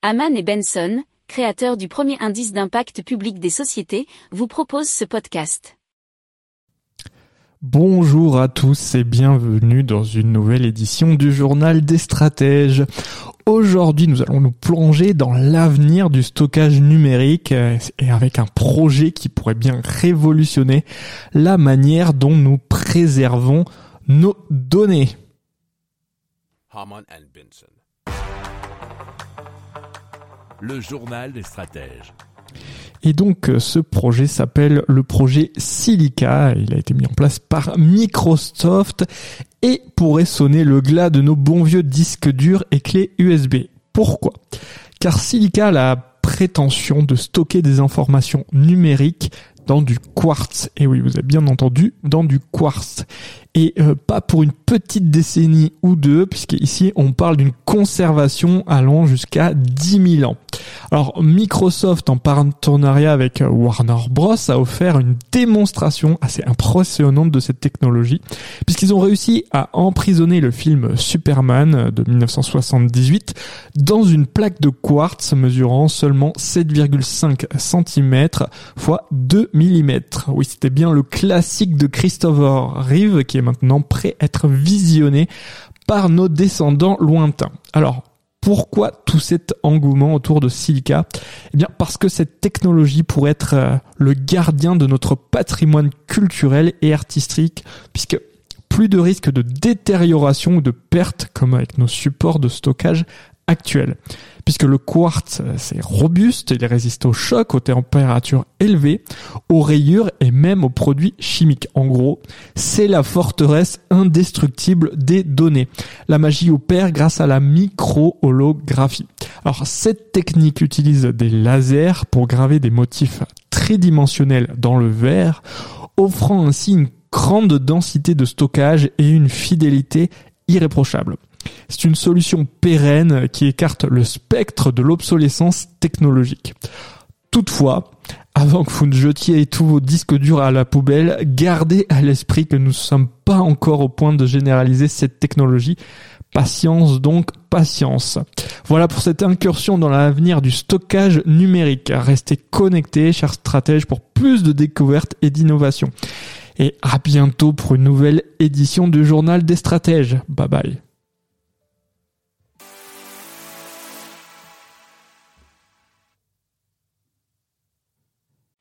Haman et Benson, créateurs du premier indice d'impact public des sociétés, vous proposent ce podcast. Bonjour à tous et bienvenue dans une nouvelle édition du journal des stratèges. Aujourd'hui, nous allons nous plonger dans l'avenir du stockage numérique euh, et avec un projet qui pourrait bien révolutionner la manière dont nous préservons nos données. Benson. Le journal des stratèges. Et donc euh, ce projet s'appelle le projet Silica. Il a été mis en place par Microsoft et pourrait sonner le glas de nos bons vieux disques durs et clés USB. Pourquoi? Car Silica a la prétention de stocker des informations numériques dans du quartz. Et oui, vous avez bien entendu, dans du quartz et euh, pas pour une petite décennie ou deux, puisqu'ici on parle d'une conservation allant jusqu'à 10 000 ans. Alors Microsoft, en partenariat avec euh, Warner Bros, a offert une démonstration assez impressionnante de cette technologie, puisqu'ils ont réussi à emprisonner le film Superman de 1978 dans une plaque de quartz mesurant seulement 7,5 cm x 2 mm. Oui, c'était bien le classique de Christopher Reeve qui est prêt à être visionné par nos descendants lointains. Alors, pourquoi tout cet engouement autour de Silica? Eh bien parce que cette technologie pourrait être euh, le gardien de notre patrimoine culturel et artistique, puisque plus de risques de détérioration ou de perte comme avec nos supports de stockage actuels puisque le quartz, euh, c'est robuste, il résiste au choc, aux températures élevées, aux rayures et même aux produits chimiques. En gros, c'est la forteresse indestructible des données. La magie opère grâce à la micro-holographie. Alors, cette technique utilise des lasers pour graver des motifs tridimensionnels dans le verre, offrant ainsi une grande densité de stockage et une fidélité irréprochable. C'est une solution pérenne qui écarte le spectre de l'obsolescence technologique. Toutefois, avant que vous ne jetiez tous vos disques durs à la poubelle, gardez à l'esprit que nous ne sommes pas encore au point de généraliser cette technologie. Patience donc, patience. Voilà pour cette incursion dans l'avenir du stockage numérique. Restez connectés, chers stratèges, pour plus de découvertes et d'innovations. Et à bientôt pour une nouvelle édition du journal des stratèges. Bye bye.